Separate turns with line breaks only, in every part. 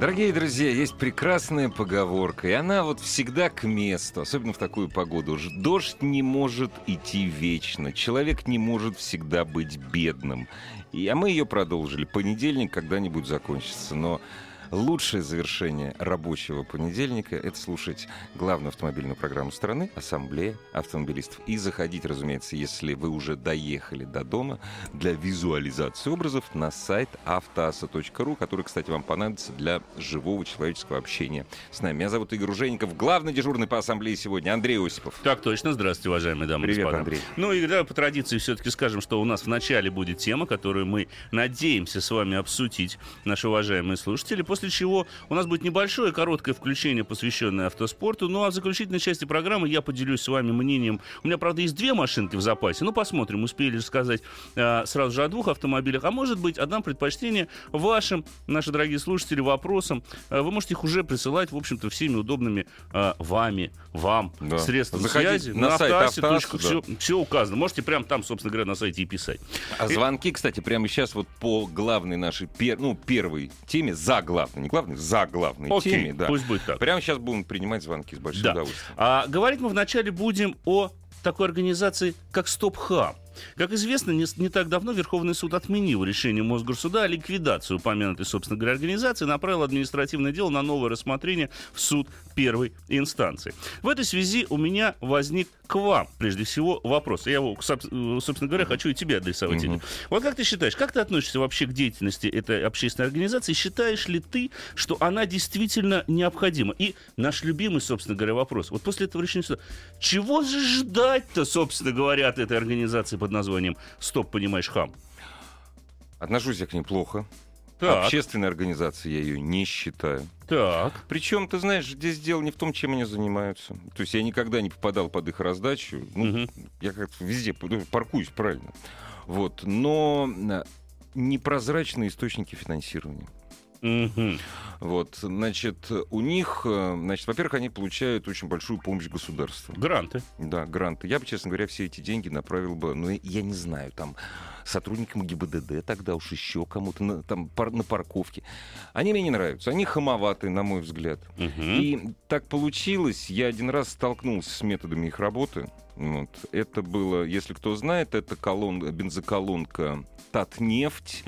Дорогие друзья, есть прекрасная поговорка, и она вот всегда к месту, особенно в такую погоду. Дождь не может идти вечно, человек не может всегда быть бедным. И, а мы ее продолжили. Понедельник когда-нибудь закончится, но лучшее завершение рабочего понедельника — это слушать главную автомобильную программу страны «Ассамблея автомобилистов». И заходить, разумеется, если вы уже доехали до дома, для визуализации образов на сайт автоаса.ру, который, кстати, вам понадобится для живого человеческого общения с нами. Меня зовут Игорь Ужеников, главный дежурный по Ассамблее сегодня Андрей Осипов.
Так точно. Здравствуйте, уважаемые дамы и
Привет,
господа.
Андрей.
Ну и да, по традиции все-таки скажем, что у нас в начале будет тема, которую мы надеемся с вами обсудить, наши уважаемые слушатели, после чего у нас будет небольшое короткое включение, посвященное автоспорту. Ну а в заключительной части программы я поделюсь с вами мнением. У меня, правда, есть две машинки в запасе. Ну, посмотрим, успели сказать э, сразу же о двух автомобилях. А может быть, отдам предпочтение вашим, наши дорогие слушатели, вопросам. Э, вы можете их уже присылать, в общем-то, всеми удобными э, вами, вам,
Да.
средствами
Заходите
связи.
на сайт
автоасе.ру,
Автоаса,
все, все указано. Можете прямо там, собственно говоря, на сайте и писать.
А звонки, кстати, прямо сейчас вот по главной нашей, пер- ну, первой теме, за главной, не главной, за главной
Окей,
теме, да.
пусть будет так.
Прямо сейчас будем принимать звонки с большим
Да.
удовольствием.
А говорить мы вначале будем о такой организации, как Стоп-Хаб. Как известно, не, не так давно Верховный суд отменил решение Мосгорсуда о ликвидации упомянутой, собственно говоря, организации и направил административное дело на новое рассмотрение в суд первой инстанции. В этой связи у меня возник к вам, прежде всего, вопрос. Я его, э, собственно говоря, хочу и тебе адресовать. Игорь. Вот как ты считаешь, как ты относишься вообще к деятельности этой общественной организации? Считаешь ли ты, что она действительно необходима? И наш любимый, собственно говоря, вопрос. Вот после этого решения суда, чего же ждать-то, собственно говоря, от этой организации под названием «Стоп, понимаешь, хам»?
Отношусь я к ней плохо.
Так,
Общественной организацией я ее не считаю.
так.
Причем, ты знаешь, здесь дело не в том, чем они занимаются. То есть я никогда не попадал под их раздачу. Ну,
Мгм.
Я как-то везде ну, паркуюсь правильно. Вот. Но э, непрозрачные источники финансирования.
Мгм.
Вот, значит, у них, э, значит, во-первых, они получают очень большую помощь государства.
Гранты.
Да, гранты. Я бы, честно говоря, все эти деньги направил бы, ну, я не знаю, там, сотрудникам ГИБДД тогда уж еще кому-то, на, там, пар- на парковке. Они мне не нравятся. Они хамоваты, на мой взгляд.
Мгм.
И так получилось, я один раз столкнулся с методами их работы. Вот. Это было, если кто знает, это колон, бензоколонка Татнефть,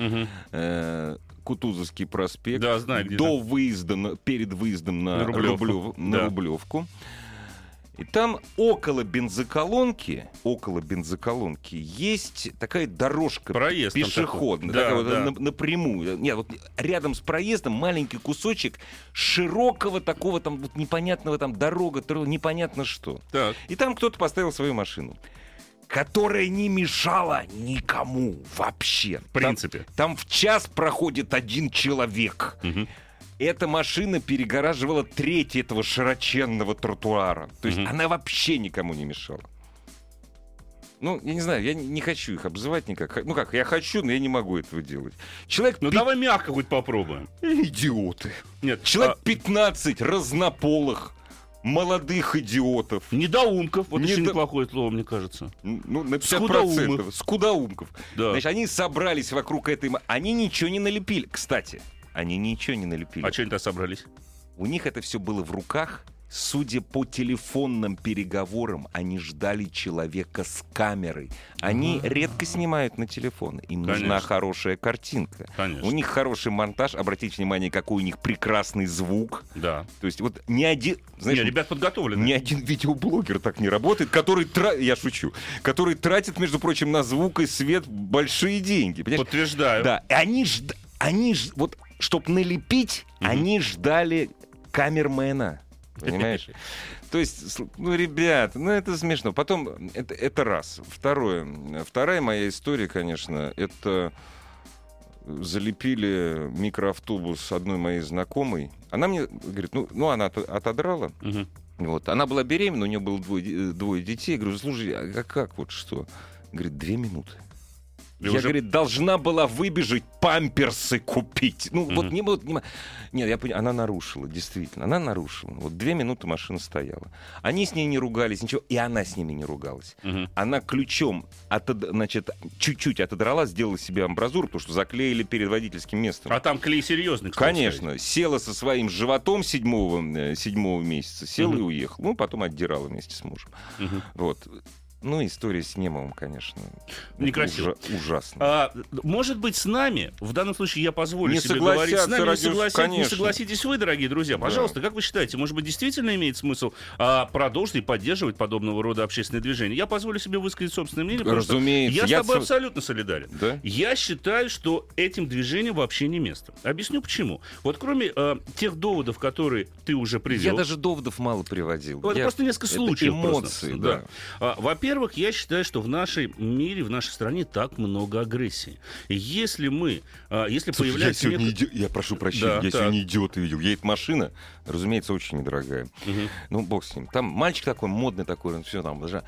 э, Кутузовский проспект.
Да, знаю, где
До выезда, на- перед выездом на,
На Рублевку.
Рублев- на
Да.
Рублевку. И там около бензоколонки, около бензоколонки есть такая дорожка
Проезд
пешеходная,
такой.
такая
Да,
вот
да.
на- напрямую. Нет, вот рядом с проездом маленький кусочек широкого такого там вот непонятного там дорога, непонятно что.
Так.
И там кто-то поставил свою машину, которая не мешала никому вообще.
В принципе.
Там, там в час проходит один человек.
Мгм.
Эта машина перегораживала треть этого широченного тротуара. То есть
Мгм.
она вообще никому не мешала. Ну, я не знаю, я не- не хочу их обзывать никак. Ну как, я хочу, но я не могу этого делать. Человек
Ну
пи-
давай мягко хоть попробуем.
идиоты.
Нет,
Человек
а,
15 разнополых молодых идиотов.
недоумков. Вот
Не
еще
до-
неплохое слово, мне кажется.
Ну, на 50%.
Скудоумов.
Скудоумков.
Да.
Значит, они собрались вокруг этой... Они ничего не налепили. Кстати, они ничего не налепили.
А что они-то собрались?
У них это все было в руках. Судя по телефонным переговорам, они ждали человека с камерой. Они редко снимают на телефон. Им нужна
Конечно.
хорошая картинка.
Конечно.
У них хороший монтаж. Обратите внимание, какой у них прекрасный звук.
Да.
То есть вот ни один... Знаешь,
Не, ребят подготовлены.
ни один видеоблогер так не работает, который тра... я шучу, который тратит, между прочим, на звук и свет большие деньги. Понимаешь?
Подтверждаю.
Да, и они жд... они ж... вот, чтобы налепить, они ждали камермена. Понимаешь? То есть, ну, ребят, ну это смешно. Потом, это, это раз. Второе. Вторая моя история, конечно, это залепили микроавтобус одной моей знакомой. Она мне говорит, ну, ну она от- отодрала.
Мгм.
Вот. Она была беременна, у нее было двое, де- двое детей. Я говорю, слушай, а как вот что? Говорит, две минуты. Я,
уже-
говорит, должна была выбежать памперсы купить. Ну, вот
Мгм.
не, вот не Нет, я понимаю, она нарушила, действительно. Она нарушила. Вот две минуты машина стояла. Они с ней не ругались, ничего. И она с ними не ругалась.
Мгм.
Она ключом, отод- значит, чуть-чуть отодрала, сделала себе амбразуру, потому что заклеили перед водительским местом.
А там клей серьезный, кстати.
Конечно, села со своим животом седьмого, э, седьмого месяца, села
Мгм.
и уехала. Ну, потом отдирала вместе с мужем.
Мгм.
Вот. Ну, история с Немовым, конечно.
Некрасиво.
ужа- ужасно.
А, может быть, с нами, в данном случае я позволю
Не
себе говорить, с нами не,
радио-
согласитесь, не
конечно.
согласитесь вы, дорогие друзья.
Да.
Пожалуйста, как вы считаете, может быть, действительно имеет смысл а, продолжить и поддерживать подобного рода общественные движения? Я позволю себе высказать собственное мнение.
Разумеется.
Я,
Я
с тобой
со-
абсолютно солидарен.
Да?
Я считаю, что этим движением вообще не место. Объясню почему. Вот кроме э, тех доводов, которые ты уже привел.
Я даже доводов мало приводил.
Это
Я-
просто несколько
это
случаев.
эмоции,
просто.
да.
А, Во-первых, я считаю, что в нашей мире, в нашей стране так много агрессии. Если мы, а, если
Слушай, я
появляется...
сегодня
нек-
иди- я прошу прощения,
Да,
я
так.
сегодня идиота видел. Едет машина, разумеется, очень недорогая.
Мгм.
Ну, бог с ним. Там мальчик такой, модный такой, он все там, даже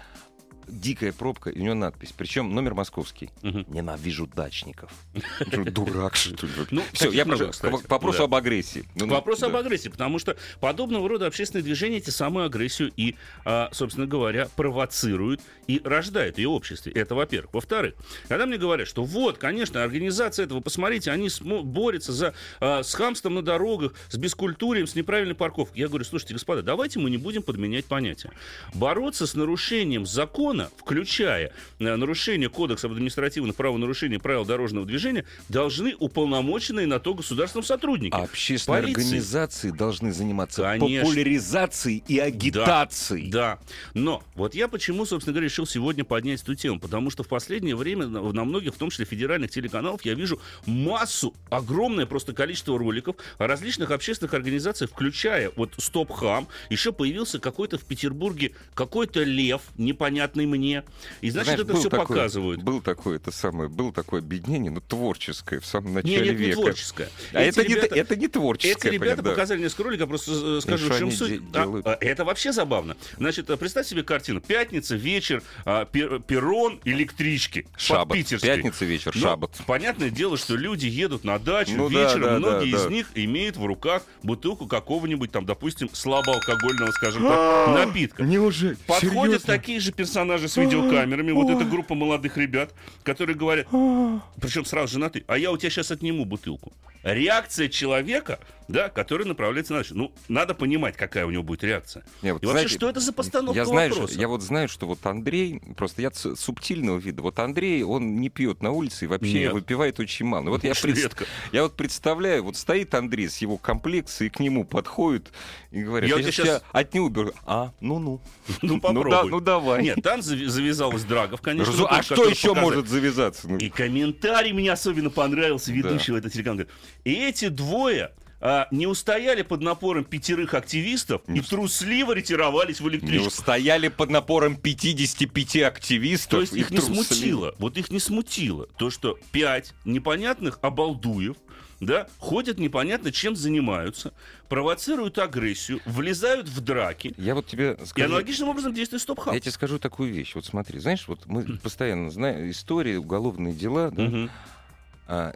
дикая пробка, и у него надпись. Причем номер московский.
Мгм.
Ненавижу дачников. Дурак, что ли?
Ну,
Все, я прошу, к вопросу об агрессии. Ну,
К вопросу
да.
об агрессии, потому что подобного рода общественные движения эти самую агрессию и, а, собственно говоря, провоцируют и рождают ее в обществе. Это во-первых. Во-вторых, когда мне говорят, что вот, конечно, организация этого, посмотрите, они борются за, а, с хамством на дорогах, с бескультурием, с неправильной парковкой. Я говорю, слушайте, господа, давайте мы не будем подменять понятия. Бороться с нарушением закона, включая э, нарушение Кодекса об административных правонарушениях правил дорожного движения, должны уполномоченные на то государственном сотрудники.
А общественные
Полиции.
организации должны заниматься
Конечно.
популяризацией и агитацией.
Да. Но вот я почему, собственно говоря, решил сегодня поднять эту тему. Потому что в последнее время на, на многих, в том числе федеральных телеканалов, я вижу массу, огромное просто количество роликов о различных общественных организациях, включая вот Стоп Хам. Еще появился какой-то в Петербурге какой-то лев, непонятный мне. И значит,
Знаешь,
это
был
все
такой-
показывают.
Был такое, это самое, было такое объединение, но творческое в самом
Не,
начале
нет, не
века.
творческое.
А
Эти
это, не,
ребята-
это не
Эти
творческое.
ребята
понятно, да.
показали несколько роликов, просто скажу, в чем суть. А, а, это вообще забавно. Значит, э, представь себе картину. Пятница, вечер, а, пер- перрон, электрички.
Шаббат.
Питерской.
Пятница вечер,
Но
шаббат.
Понятное дело, что люди едут на дачу
Ну да,
вечером,
да,
многие
да,
из
да.
них имеют в руках бутылку какого-нибудь там, допустим, слабоалкогольного, скажем так, напитка.
Неужели?
Подходят
Серьезно?
такие же персонажи с видеокамерами, вот эта группа молодых ребят, которые говорят, причем сразу женаты, а я у тебя сейчас отниму бутылку. Реакция человека, да, который направляется на. Ну, надо понимать, какая у него будет реакция.
Не, вот
И вообще,
знаете,
что это за постановка
я знаю,
вопроса?
что- я вот знаю, что вот Андрей, просто я субтильного вида, вот Андрей, он не пьет на улице и вообще
Нет.
выпивает очень мало. Ну Вот я, пред- я вот представляю, вот стоит Андрей с его комплекцией, и к нему подходит и говорят,
Я
я, сейчас тебя отниму, беру». а, ну-ну.
Ну,
Ну,
попробуй.
да, ну давай.
Нет, там завязалась драгов, конечно.
Разу- а что еще может завязаться? Ну,
И комментарий мне особенно понравился ведущего этого телеканала. Говорит, И эти двое а, не устояли под напором пятерых активистов и трусливо ретировались в
не
электричку.
устояли под напором 55 активистов.
То есть
и
их не
трусливо.
смутило, вот их не смутило то, что пять непонятных обалдуев, да, ходят непонятно чем занимаются, провоцируют агрессию, влезают в драки.
Я вот тебе
И
скажу...
аналогичным образом действует стоп
Я тебе скажу такую вещь. Вот смотри, знаешь, вот мы постоянно знаем истории, уголовные дела, да, а,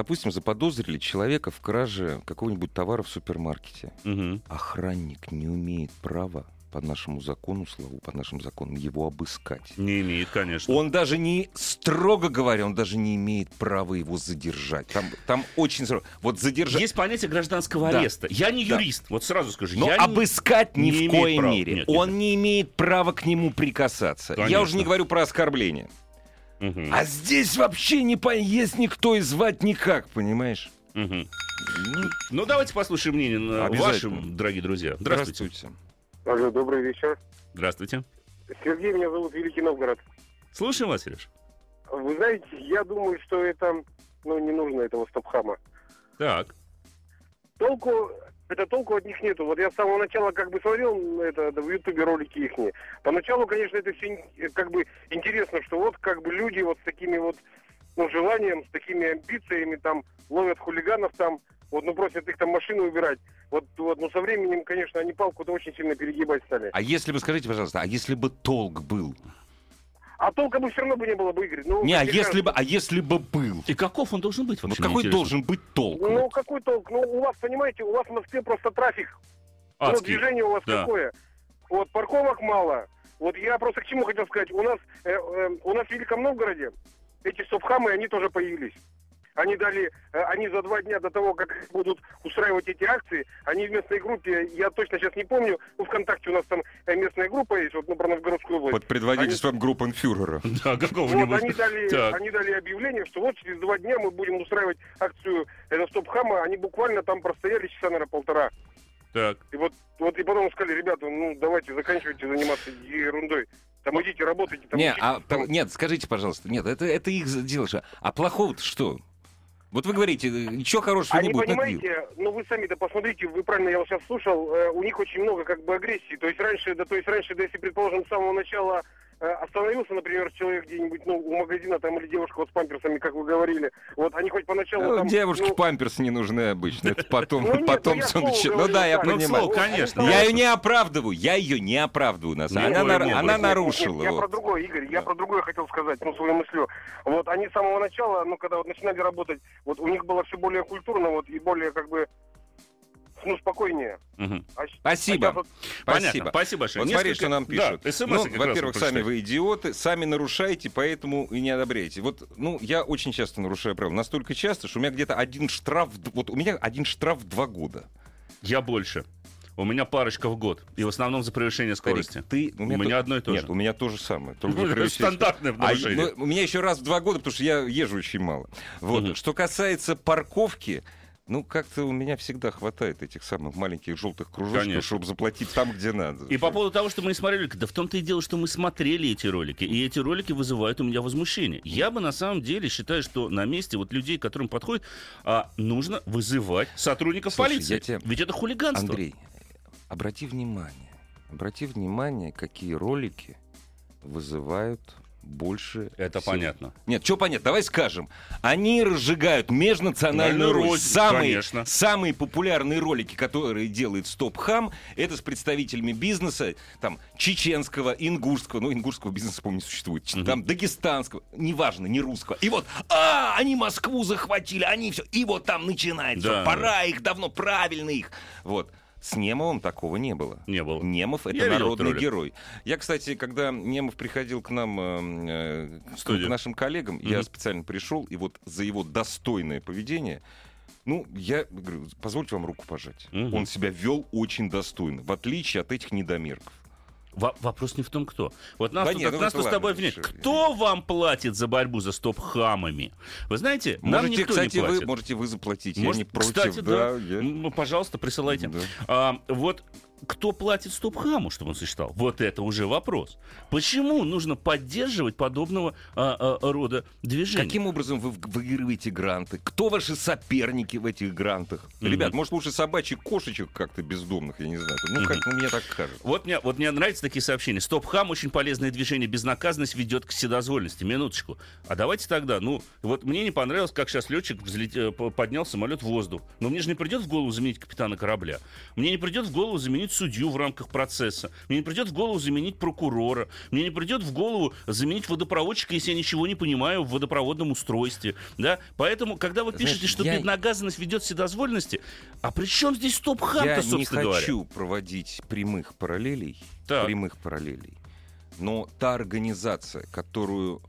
допустим, заподозрили человека в краже какого-нибудь товара в супермаркете. Охранник не имеет права по нашему закону, Славу, по нашим законам, его обыскать.
Не имеет, конечно.
Он даже не, строго говоря, он даже не имеет права его задержать. Там, там очень строго. Вот задержать...
Есть понятие гражданского
Да.
ареста. Я не
Да.
юрист, вот сразу скажу.
Но
я не-
обыскать ни
не
в
имеет
коей
права.
мере.
Нет,
он
нет.
не имеет права к нему прикасаться. Я
Конечно.
уже не говорю про оскорбление.
Мгм.
А здесь вообще не поесть никто и звать никак, понимаешь?
Мгм.
Ну,
Ну, давайте послушаем мнение на вашим, дорогие друзья. Здравствуйте.
здравствуйте.
Алло, добрый вечер.
Здравствуйте.
Сергей, меня зовут Великий Новгород.
Слушаем вас, Сереж.
Вы знаете, я думаю, что это, ну, не нужно этого стопхама.
Так.
Толку, это толку от них нету. Вот я с самого начала как бы смотрел это, в Ютубе ролики их. Поначалу, конечно, это все как бы интересно, что вот как бы люди вот с такими вот ну, желанием, с такими амбициями, там, ловят хулиганов там, вот, ну, просят их там машины убирать. Вот, вот, ну, со временем, конечно, они палку-то очень сильно перегибать стали.
А если бы, скажите, пожалуйста, а если бы толк был?
А толка бы все равно бы не было бы, Игорь. Ну,
Не, а если бы, а если бы был?
И каков он должен быть
Вот
вообще?
какой
мне интересно?
должен быть толк?
Ну,
Вот.
какой толк? Ну, у вас, понимаете, у вас в Москве просто трафик. Ну,
Адский.
движение у вас
Да.
какое? Вот, парковок мало. Вот я просто к чему хотел сказать. У нас, э, э, у нас в Великом Новгороде эти стоп-хамы, они тоже появились. Они дали, э, они за два дня до того, как будут устраивать эти акции, они в местной группе, я точно сейчас не помню, ну, ВКонтакте у нас там э, местная группа есть, вот, ну, про Новгородскую область.
Под предводительством группенфюрера.
Да,
Вот
какого-нибудь.
они дали,
Так.
они дали объявление, что вот через два дня мы будем устраивать акцию э, стоп-хама. Они буквально там простояли часа, наверное, полтора.
Так.
И вот, вот и потом сказали, ребята, ну давайте заканчивайте заниматься ерундой. Там идите, работайте. Там,
Не,
учитесь,
а,
там».
нет, скажите, пожалуйста, нет, это, это их дело. же. А плохого-то что? Вот вы говорите, ничего хорошего
Они,
не будет.
понимаете, ну вы сами-то посмотрите, вы правильно, я вас сейчас слушал, э, у них очень много как бы агрессии. То есть раньше, да, то есть раньше, да, если, предположим, с самого начала остановился, например, человек где-нибудь, ну, у магазина там или девушка вот с памперсами, как вы говорили, вот они хоть поначалу
Ну,
там...
девушке
ну,
памперс не нужны обычно. Это потом,
Ну, нет,
потом
ну, я
всё
слово
начи- Ну да, я.
Ну,
понимаю.
слово, конечно.
Я ее не оправдываю, я ее не оправдываю. Нас.
Не
Она,
ой,
нар-
не
она
ой.
Нет, нет,
нарушила.
Я
вот.
про другое, Игорь, я
Да.
про другое хотел сказать, ну, свою мыслью. Вот они с самого начала, ну, когда вот начинали работать, вот у них было все более культурно, вот, и более, как бы, ну, спокойнее.
Мгм.
А
Спасибо.
а вот
Понятно.
Спасибо.
Спасибо большое.
Вот смотри,
Несколько-
что нам
Да,
пишут.
СМС
ну, во-первых, сами вы идиоты, сами нарушаете, поэтому и не одобряете. Вот, ну, я очень часто нарушаю правила. Настолько часто, что у меня где-то один штраф, вот у меня один штраф в два года.
Я больше. У меня парочка в год. И в основном за превышение скорости.
Старик, ты,
У меня
то-
одно и то
Нет,
же.
у меня то же самое. только
Ну, стандартное
А,
нарушение.
ну, у меня еще раз в два года, потому что я езжу очень мало. Вот.
Мгм.
Что касается парковки, ну, как-то у меня всегда хватает этих самых маленьких желтых кружочков,
Конечно.
чтобы заплатить там, где надо.
И по поводу того, что мы не смотрели ролики, да в том-то и дело, что мы смотрели эти ролики, и эти ролики вызывают у меня возмущение. Я бы на самом деле считаю, что на месте вот людей, которым подходит, а, нужно вызывать сотрудников
Слушай,
полиции.
тебе-
Ведь это хулиганство.
Андрей, обрати внимание, обрати внимание, какие ролики вызывают больше
Это
всего.
понятно.
Нет, что понятно, давай скажем. Они разжигают межнациональную
Национальную
рознь.
рознь,
Самые,
конечно.
самые популярные ролики, которые делает Стоп Хам, это с представителями бизнеса, там, чеченского, ингушского, ну, ингушского бизнеса, помню, не существует, ч- там, дагестанского, неважно, не русского. И вот, а, они Москву захватили, они все, и вот там начинается,
Да,
пора их, давно, правильно их. Вот. С Немовым такого не было.
Не было.
Немов это
Я
народный герой. Я, кстати, когда Немов приходил к нам, э, э, к- нашим коллегам, я
Мгм.
специально пришел, и вот за его достойное поведение, ну, я говорю, позвольте вам руку пожать.
Мгм.
Он себя вел очень достойно, в отличие от этих недомерков.
Во- вопрос не в том, кто. Вот нас,
Да
тут,
нет, ну
нас тут с тобой обвиняют. Кто вам платит за борьбу за стоп-хамами? Вы знаете, нам
Можете,
никто
кстати,
не
вы
платит.
можете вы заплатить. я
Может,
не против.
кстати, да.
я-
Ну, пожалуйста, присылайте.
Да.
А, вот кто платит стоп-хаму, чтобы он существовал? Вот это уже вопрос. Почему нужно поддерживать подобного а, а, рода движения?
Каким образом вы выигрываете гранты? Кто ваши соперники в этих грантах?
Мгм.
Ребят, может лучше собачьих кошечек как-то бездомных, я не знаю. Ну, как ну, мне так кажется.
Вот мне, вот мне нравятся такие сообщения. Стоп-хам очень полезное движение. Безнаказанность ведет к вседозволенности. Минуточку. А давайте тогда, ну, вот мне не понравилось, как сейчас летчик взлет- э, по- поднял самолет в воздух. Но мне же не придет в голову заменить капитана корабля. Мне не придет в голову заменить судью в рамках процесса. Мне не придет в голову заменить прокурора. Мне не придет в голову заменить водопроводчика, если я ничего не понимаю в водопроводном устройстве. Да? Поэтому, когда вы
Знаешь,
пишете, что
я-
безнаказанность ведет вседозволенности, а при чем здесь стоп-хам-то,
Я не
собственно говоря?
хочу проводить прямых параллелей,
Так.
прямых параллелей, но та организация, которую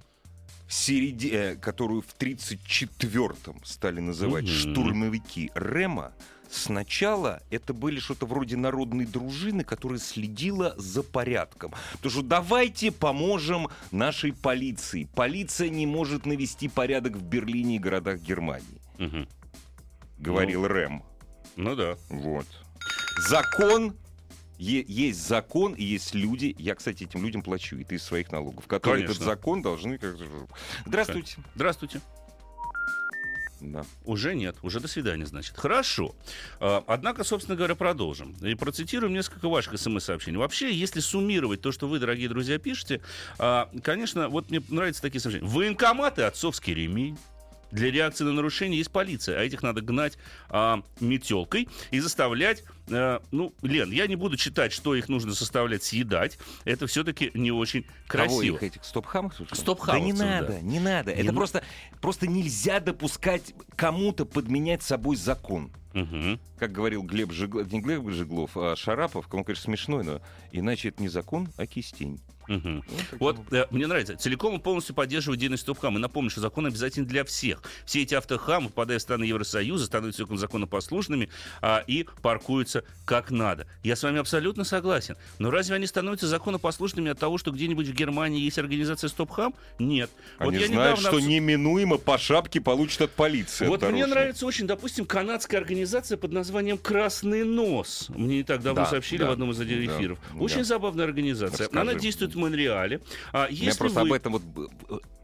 в середи- э, которую в 34-м стали называть
Мгм.
штурмовики Рема, сначала это были что-то вроде народной дружины, которая следила за порядком. Потому что давайте поможем нашей полиции. Полиция не может навести порядок в Берлине и городах Германии,
Мгм.
говорил Рэм.
Ну да.
Вот. Закон есть закон и есть люди. Я, кстати, этим людям плачу, и ты из своих налогов, которые
Конечно.
этот закон должны. Здравствуйте.
Здравствуйте.
Да.
Уже нет, уже до свидания, значит. Хорошо. А, Однако, собственно говоря, продолжим. И процитируем несколько ваших смс-сообщений. Вообще, если суммировать то, что вы, дорогие друзья, пишете, а, конечно, вот мне нравятся такие сообщения. Военкоматы, отцовский ремень. Для реакции на нарушение есть полиция, а этих надо гнать а, метелкой и заставлять. а, ну, Лен, я не буду читать, что их нужно составлять, съедать. Это все-таки не очень
Кого
красиво.
их этих стоп-хамов?
Стоп-хамовцев,
Да не
да.
надо, не надо.
Не
Это
ну-
просто, просто нельзя допускать кому-то подменять собой закон.
Мгм.
Как говорил Глеб Жиглов, не Глеб Жиглов, а Шарапов, он, конечно, смешной, но иначе это не закон, а кистень.
Мгм.
таким
Вот э, мне нравится. Целиком и полностью поддерживаю деятельность стоп-хам. И напомню, что закон обязательен для всех. Все эти автохамы, попадая в страны Евросоюза, становятся законопослушными а, и паркуются как надо. Я с вами абсолютно согласен. Но разве они становятся законопослушными от того, что где-нибудь в Германии есть организация стоп-хам? Нет.
Они
я
знают,
недавно
что неминуемо по шапке получат от полиции.
Вот
от
мне нравится очень, допустим, канадская организация под названием «Красный нос». Мне не так давно
Да,
сообщили
да,
в одном из
да,
эфиров.
да.
Очень забавная организация.
Расскажи.
Она действует в Монреале. А
Я
если
просто
вы...
об этом вот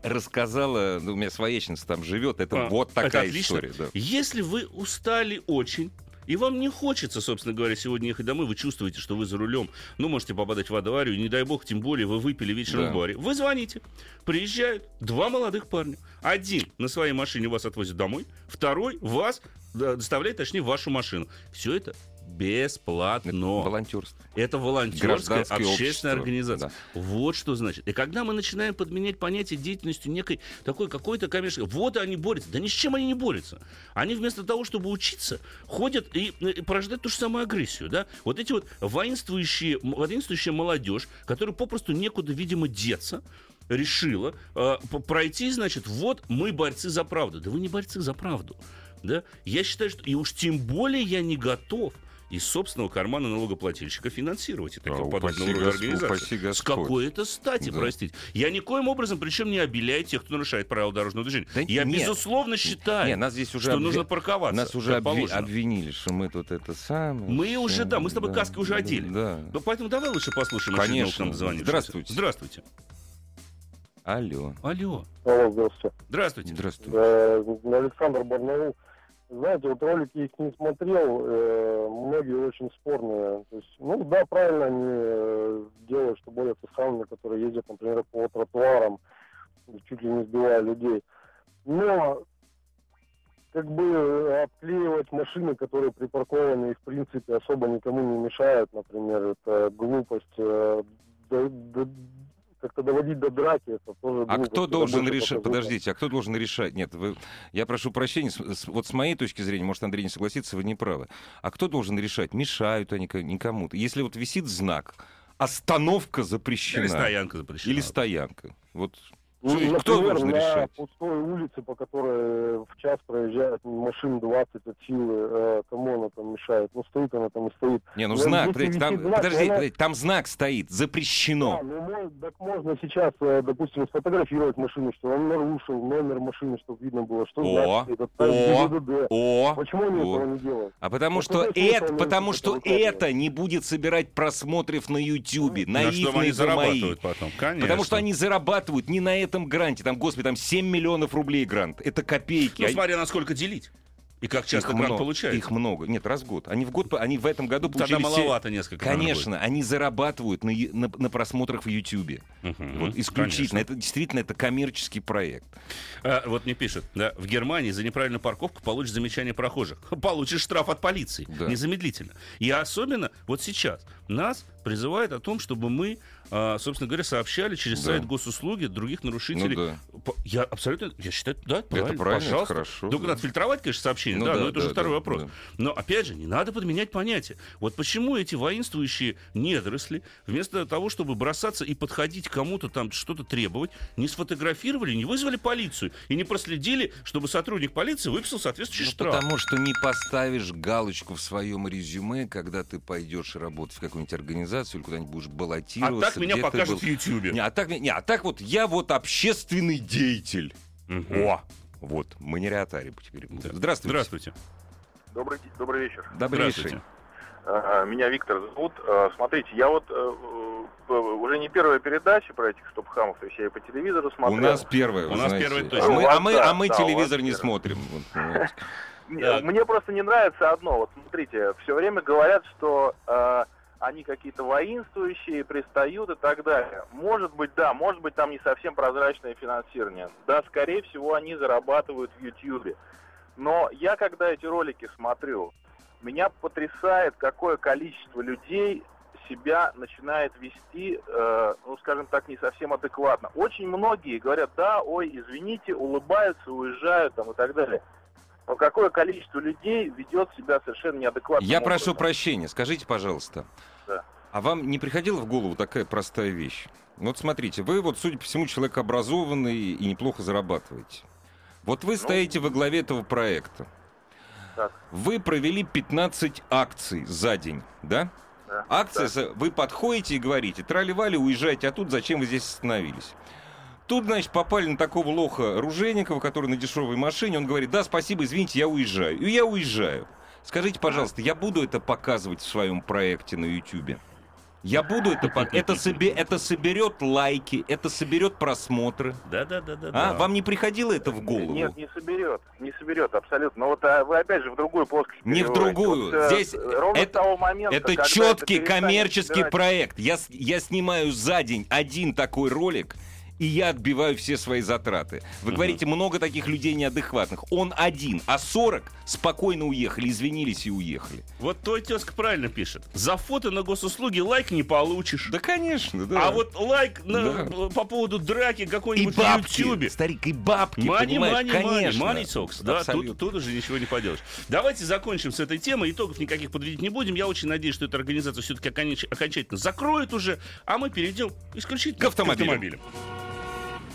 рассказала, ну, у меня своячница там живет, это
А,
вот
это
такая
отлично.
история. Да.
Если вы устали очень, и вам не хочется, собственно говоря, сегодня ехать домой, вы чувствуете, что вы за рулем, ну, можете попадать в аварию, не дай бог, тем более вы выпили вечером
Да.
в баре. Вы звоните, приезжают два молодых парня. Один на своей машине вас отвозит домой, второй вас доставляет, точнее, в вашу машину. Все это бесплатно.
Волонтерство.
Это волонтерская общественная
общество,
организация. Вот что значит. И когда мы начинаем подменять понятие деятельностью некой такой какой-то коммерческой... Вот они борются. Да ни с чем они не борются. Они вместо того, чтобы учиться, ходят и, и порождают ту же самую агрессию. Да? Вот эти вот воинствующие, воинствующая молодежь, которая попросту некуда, видимо, деться, решила э, пройти, значит, вот мы борцы за правду. Да вы не борцы за правду. Да? Я считаю, что... И уж тем более я не готов из собственного кармана налогоплательщика финансировать и такого
А,
подобного рода организации. С какой это стати,
Да.
простите? Я никоим образом, причем не обеляю тех, кто нарушает правила дорожного движения.
Да
я,
нет.
безусловно, считаю,
Не, нас здесь уже
что
обви-
нужно парковаться.
Нас уже
положено.
обвинили, что мы тут это самое.
Мы
всё,
уже, да, мы с тобой
да,
каски уже
да,
одели.
Да.
Ну, поэтому давай лучше послушаем
Конечно.
нам дозвонившегося.
Здравствуйте.
Здравствуйте.
Алло.
Алло.
Алло, здравствуйте.
Здравствуйте.
Здравствуйте.
Э, Александр Барнаул. Знаете, вот ролики их не смотрел, э, многие очень спорные. То есть, ну да, правильно они э, делают, что борются с хамами, которые ездят, например, по тротуарам, чуть ли не сбивая людей. Но как бы обклеивать машины, которые припаркованы и в принципе особо никому не мешают, например, это глупость. э, до- до- как-то доводить до драки, это тоже
А кто должен решать? Подождите, а кто должен решать? Нет, вы... я прошу прощения. Вот с моей точки зрения, может, Андрей не согласится, вы не правы. А кто должен решать? Мешают они ко- никому-то. Если вот висит знак «Остановка запрещена»
Или стоянка запрещена.
или стоянка. Вот
Ну,
Что- кто
например,
должен
на
решать?
пустой улице, по которой в час проезжает машин 20 от силы, э, кому она там мешает? Ну, стоит она там и стоит.
Не, ну
Ну,
знак,
если
подождите, там,
знак,
подождите,
она-
подождите, там знак стоит, запрещено.
Да, ну, так можно сейчас, э, допустим, сфотографировать машину, что он нарушил номер машины, чтобы видно было, что
О,
стоит, отправить
о,
ГИБДД.
О,
Почему они
о.
этого не делают?
А потому
Ну,
что
смысл
это, потому
это
что это не будет собирать просмотров на Ютьюбе, на
На
их,
что
на
они
на мои.
зарабатывают потом. Конечно.
Потому что они зарабатывают не на этом гранте. Там, господи, там 7 миллионов рублей грант. Это копейки.
Ну,
А
смотря насколько делить. И как часто
их
грант
много.
получается.
Их много. Нет, раз в год. Они в год, они в этом году
Тогда
получили... се-
маловато несколько.
Конечно, они зарабатывают на, на- на просмотрах в Ютьюбе.
Мгм.
Вот исключительно.
Конечно.
Это действительно это коммерческий проект.
А, вот мне пишут, да, в Германии за неправильную парковку получишь замечание прохожих. Получишь штраф от полиции.
Да.
Незамедлительно. И особенно вот сейчас нас призывают о том, чтобы мы, а, собственно говоря, сообщали через
Да.
сайт госуслуги других нарушителей.
Ну да.
Я абсолютно, я считаю, да, правильно,
правильно, это
пожалуйста.
хорошо,
Только
да.
надо фильтровать, конечно, сообщения,
Ну
да,
да,
но это уже
да,
второй
да,
вопрос.
да.
Но, опять же, не надо подменять понятия. Вот почему эти воинствующие недоросли, вместо того, чтобы бросаться и подходить кому-то там что-то требовать, не сфотографировали, не вызвали полицию и не проследили, чтобы сотрудник полиции выписал соответствующий
Ну,
штраф.
потому что не поставишь галочку в своем резюме, когда ты пойдешь работать в какую-нибудь организацию или куда-нибудь будешь
А
баллотироваться.
так меня покажут
был.
в Ютьюбе.
Не, а так, не, а так вот я вот общественный деятель.
Мгм.
О, вот, манириатарий теперь.
Да.
Здравствуйте.
Здравствуйте.
Добрый, добрый вечер.
Здравствуйте.
А, Меня Виктор зовут. А, Смотрите, я вот э,
э, уже не первая передача про этих стоп-хамов, то есть я и по телевизору смотрел.
У нас первое.
У нас
знаете.
первое
А
точно.
мы,
У
а мы,
да,
а мы
да,
телевизор не
первое.
смотрим.
Да.
Мне просто не нравится одно. Вот смотрите, все время говорят, что они какие-то воинствующие, пристают и так далее. Может быть, да, может быть, там не совсем прозрачное финансирование. Да, скорее всего, они зарабатывают в Ютьюбе. Но я, когда эти ролики смотрю, меня потрясает, какое количество людей себя начинает вести, э, ну, скажем так, не совсем адекватно. Очень многие говорят, да, ой, извините, улыбаются, уезжают там и так далее. Но какое количество людей ведет себя совершенно неадекватно.
Я прошу прощения, скажите, пожалуйста,
Да.
а вам не приходила в голову такая простая вещь? Вот смотрите, вы вот, судя по всему, человек образованный и неплохо зарабатываете. Вот вы стоите во главе этого проекта.
Так.
Вы провели 15 акций за день, да?
Да,
Акция,
да.
вы подходите и говорите, трали-вали, уезжайте, а тут зачем вы здесь остановились? Тут, значит, попали на такого лоха Руженикова, который на дешевой машине, он говорит, да, спасибо, извините, я уезжаю. И я уезжаю. Скажите, пожалуйста, я буду это показывать в своем проекте на YouTube? Я буду это это, себе, это соберет лайки, это соберет просмотры.
Да, да, да, да.
А?
да.
Вам не приходило это в голову?
Нет, не соберет, не соберет, абсолютно. Но вот а, вы опять же в другую плоскость.
Не в другую.
Вот, э,
Здесь
ровно
это-
того момента,
Это четкий
перестанет
коммерческий
собирать-
проект. Я, я снимаю за день один такой ролик, и я отбиваю все свои затраты. Вы говорите, много таких людей неадекватных. Он один, а 40 спокойно уехали, извинились и уехали.
Вот твой тезка правильно пишет. За фото на госуслуги лайк не получишь.
Да, конечно, да.
А вот лайк на-
Да.
по поводу драки
и
какой-нибудь в
бабки,
Ютьюбе.
старик, и бабки,
Мани,
понимаешь,
мани, мани,
конечно.
мани, сокс. Да,
Абсолютно.
тут, тут уже ничего не поделаешь. Давайте закончим с этой темой. Итогов никаких подводить не будем. Я очень надеюсь, что эта организация все-таки окончательно закроет уже, а мы перейдем исключительно
К автомобилям.
автомобилям.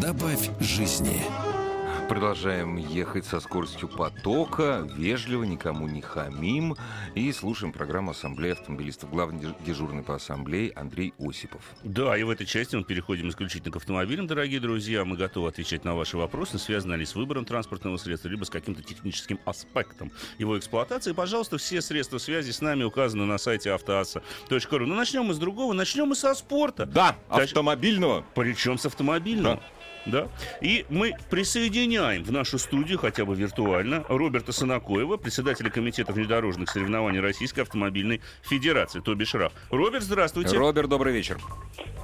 Добавь жизни.
Продолжаем ехать со скоростью потока, вежливо, никому не хамим. И слушаем программу Ассамблеи автомобилистов. Главный деж- дежурный по ассамблее Андрей Осипов.
Да, и в этой части мы переходим исключительно к автомобилям, дорогие друзья. Мы готовы отвечать на ваши вопросы, связанные ли с выбором транспортного средства, либо с каким-то техническим аспектом его эксплуатации. Пожалуйста, все средства связи с нами указаны на сайте автоасса.ру. Но начнем мы с другого, начнем мы со спорта.
Да, автомобильного.
Причем с автомобильного. Да. И мы присоединяем в нашу студию, хотя бы виртуально, Роберта Санакоева, председателя комитета внедорожных соревнований Российской автомобильной Федерации, то бишь РАФ. Роберт, здравствуйте.
Роберт, добрый вечер.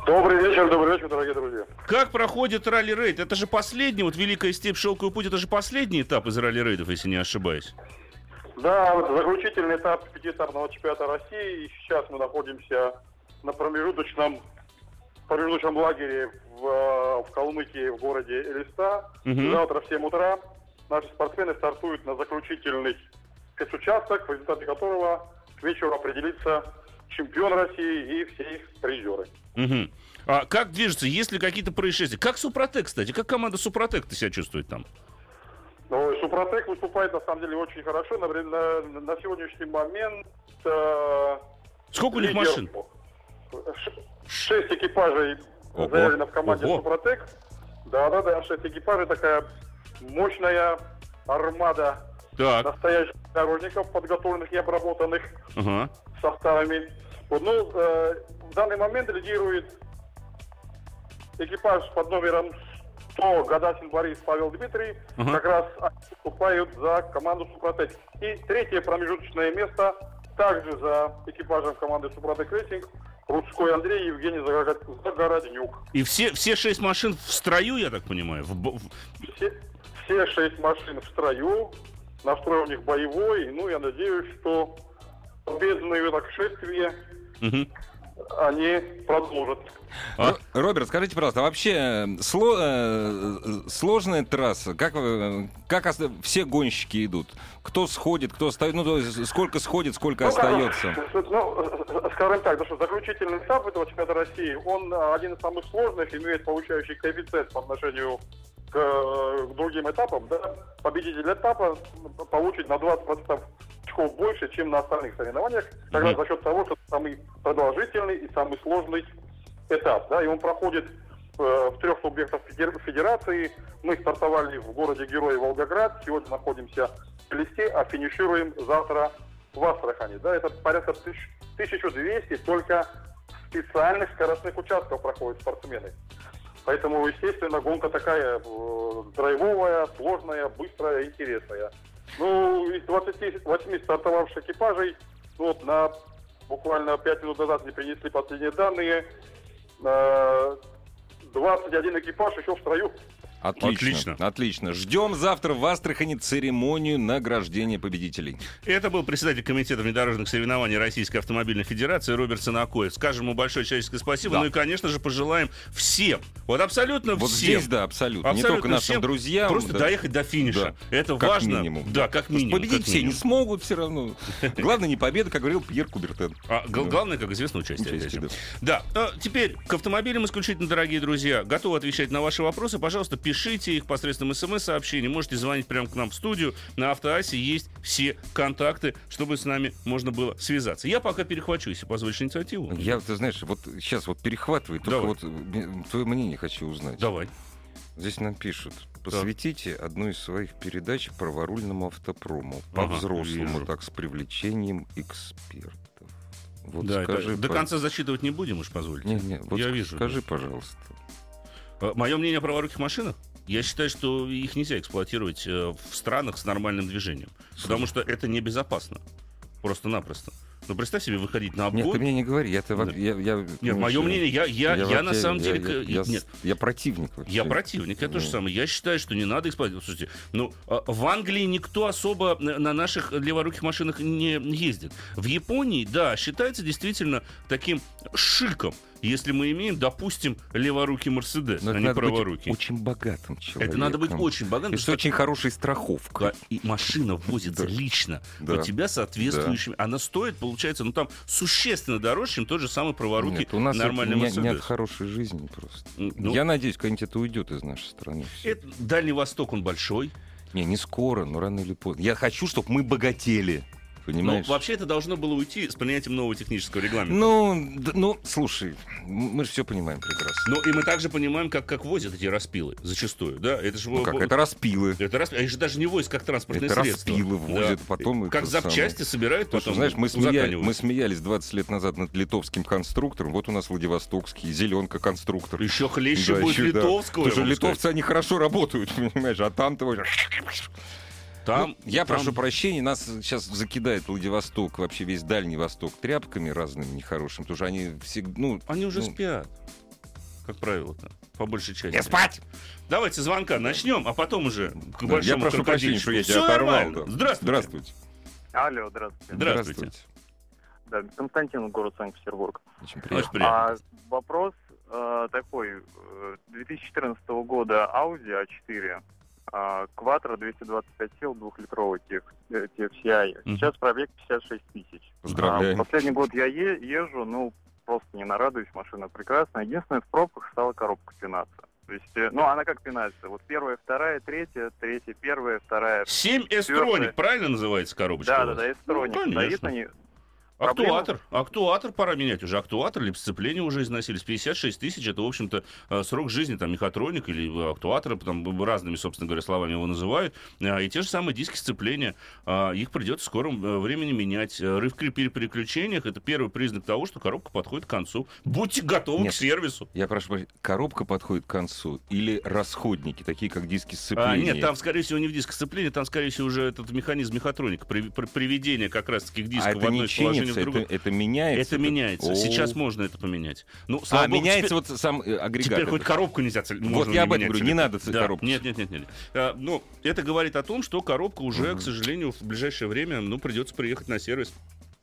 Добрый вечер, добрый вечер, дорогие друзья.
Как проходит ралли-рейд? Это же последний, вот Великая степь, Шелковый путь, это же последний этап из ралли-рейдов, если не ошибаюсь.
Да, вот заключительный этап пятиэтапного чемпионата России. И сейчас мы находимся на промежуточном, промежуточном лагере в, э, в Калмыкии, в городе Элиста.
Мгм.
Завтра в 7 утра наши спортсмены стартуют на заключительный спецучасток, в результате которого к вечеру определится чемпион России и все их призеры.
Мгм. А как движется? Есть ли какие-то происшествия? Как Супротек, кстати? Как команда Супротек себя чувствует там?
Ну, Супротек выступает на самом деле очень хорошо. На, на- на сегодняшний момент э,
Сколько у них
лидер-
машин?
Шесть экипажей
Ого.
заявлено в команде
Ого.
Супротек. Да-да-да, шесть экипажей, такая мощная армада
Так,
настоящих дорожников, подготовленных и обработанных
ага.
составами. Вот, ну, э, в данный момент лидирует экипаж под номером 100 Гадасин Борис Павел Дмитрий.
Ага.
Как раз выступают за команду Супротек. И третье промежуточное место также за экипажем команды Супротек Racing Рудской Андрей Евгений Загород- Загороднюк.
И все, все шесть машин в строю, я так понимаю? В
Все, все шесть машин в строю, настрой у них боевой. Ну, я надеюсь, что победное так шествие
Мгм.
Они продолжат.
А? Роберт, скажите, пожалуйста, а вообще э, сло, э, э, сложная трасса? Как, э, как ос- все гонщики идут? Кто сходит, кто остается? Ну, то есть сколько сходит, сколько
Ну,
остается?
Ну, скажем так, да что заключительный этап этого чемпионата России, он один из самых сложных, имеет получающий коэффициент по отношению к, к другим этапам. Да? Победитель этапа получит на 20% очков больше, чем на остальных соревнованиях, как раз за счет того, что это самый продолжительный и самый сложный этап. Да? И он проходит э, в трех субъектах федер- федерации. Мы стартовали в городе Герой Волгоград, сегодня находимся в Листе, а финишируем завтра в Астрахани. Да, это порядка тысяч- 1200 только специальных скоростных участков проходят спортсмены. Поэтому, естественно, гонка такая э, драйвовая, сложная, быстрая, интересная. Ну, из 28 стартовавших экипажей, ну, вот на буквально 5 минут назад мне принесли последние данные, э, 21 экипаж еще в строю.
Отлично,
Отлично.
отлично. Ждем завтра в Астрахани церемонию награждения победителей.
Это был председатель комитета внедорожных соревнований Российской автомобильной федерации Роберт Санакоев. Скажем ему большое человеческое спасибо.
Да.
Ну и, конечно же, пожелаем всем, вот абсолютно
Вот
всем,
здесь, да, абсолютно. Не
абсолютно
только нашим
всем
друзьям.
просто
да.
доехать до финиша. Это
Как
важно.
минимум.
Да, как минимум.
Победить
как
все не смогут все равно. Главное не победа, как говорил Пьер Кубертен.
А,
Да.
Главное, как известно, участие.
Участие,
же. Да. А, теперь к автомобилям исключительно, дорогие друзья. Готовы отвечать на ваши вопросы. Пожалуйста, пишите их посредством смс-сообщений. Можете звонить прямо к нам в студию. На Автоасе есть все контакты, чтобы с нами можно было связаться. Я пока перехвачу, если позволишь инициативу.
Я, ты знаешь, вот сейчас вот перехватывает, только
Давай.
вот э, твое мнение хочу узнать.
Давай.
Здесь нам пишут. Посвятите одну из своих передач праворульному автопрому.
Ага,
По-взрослому,
вижу.
так, с привлечением экспертов. Вот
да, это
скажи,
до
по-
конца зачитывать не будем, уж позвольте.
Не, не, вот
Я
ск-
вижу.
Скажи, пожалуйста.
Мое мнение о праворуких машинах? Я считаю, что их нельзя эксплуатировать э, в странах с нормальным движением. Потому что это небезопасно. Просто-напросто. Ну, представь себе выходить на
Нет,
обгон.
ты мне не говори, это вот я, я
Нет, мое
я-
мнение, я, я, я, на
вообще-
самом деле...
я, я,
нет,
я противник вообще.
я противник, я то же
Ну.
самое. Я считаю, что не надо эксплуатировать. Слушайте, ну, а, в Англии никто особо на на наших леворуких машинах не ездит. В Японии, да, считается действительно таким шиком, если мы имеем, допустим, леворукий Мерседес, а
это
не праворукий.
очень богатым человеком.
Это надо быть очень богатым.
И с очень хорошей страховкой.
Да, и машина возится лично
Да.
у тебя соответствующими. Она стоит, получается, ну там существенно дороже, чем тот же самый праворукий
Нет, у нас
нормальный
не-
Мерседес.
нет хорошей жизни просто.
Ну,
Я надеюсь, когда-нибудь это уйдет из нашей страны.
это- Дальний Восток, он большой.
Не, не скоро, но рано или поздно. Я хочу, чтобы мы богатели.
Но
Понимаешь?
вообще это должно было уйти с принятием нового технического регламента.
Ну, д- ну, слушай, мы же все понимаем прекрасно.
Но и мы также понимаем, как, как возят эти распилы зачастую, да? Это же
Ну как, это распилы.
это расп- Они же даже не возят как транспортное
Это
средство.
распилы возят,
Да.
потом
Как запчасти собирают,
Потому
потом
что, знаешь, мы, смея-
узаканивают.
мы смеялись 20 лет назад над литовским конструктором. Вот у нас Владивостокский, зеленка конструктор.
Еще хлеще
Да,
будет
да.
литовского.
Потому что литовцы, они хорошо работают, понимаешь, а там-то...
Там,
Ну, я
там-
прошу прощения, нас сейчас закидает Владивосток, вообще весь Дальний Восток тряпками разными нехорошими, потому что они всегда... Ну,
Они уже
ну,
спят. Как правило, по большей части.
Не спать!
Давайте звонка начнем, а потом уже к
Да,
большому
я прошу прощения, что я тебя оторвал.
нормально.
да.
Здравствуйте.
Здравствуйте.
Алло, здравствуйте.
Здравствуйте.
Да, Константин, город Санкт-Петербург.
Очень
Очень
приятно.
приятно.
А вопрос э, такой. э, 2014 года Audi A4, а, Quattro 225 сил, двухлитровый тех, э, TFSI.
Мгм.
Сейчас пробег 56 тысяч.
Поздравляем.
А, последний год я е- езжу, ну, просто не нарадуюсь, машина прекрасная. Единственное, в пробках стала коробка пинаться. То есть, э, ну, она как пинается. Вот первая, вторая, третья, третья, первая, вторая.
7
Четвёртое.
S tronic, правильно называется коробочка?
Да, да, да, S tronic.
Ну,
стоит на ней.
Актуатор. Актуатор пора менять уже. Актуатор, либо сцепление уже износились. 56 тысяч, это, в общем-то, э, срок жизни там мехатроник или э, актуатора, там разными, собственно говоря, словами его называют. А, И те же самые диски сцепления, а, их придется в скором э, времени менять. Э, Рывки при переключениях — это первый признак того, что коробка подходит к концу. Будьте готовы
Нет.
к сервису.
Я прошу прощения, коробка подходит к концу или расходники, такие как диски
А,
сцепления?
нет, там, скорее всего, не в диск сцепления, там, скорее всего, уже этот механизм мехатроника, при- при- приведение как раз-таки к диску
а
в одно
не
в
это, это меняется?
Это меняется.
О.
Сейчас можно это поменять. Ну,
А,
богу,
меняется
теперь-
вот сам э, агрегат.
Теперь хоть коробку нельзя можно
я об этом говорю, не надо
Да.
коробку.
Нет, нет, нет, нет. А, ну, это говорит о том, что коробка уже, к сожалению, в ближайшее время, ну, придется приехать на сервис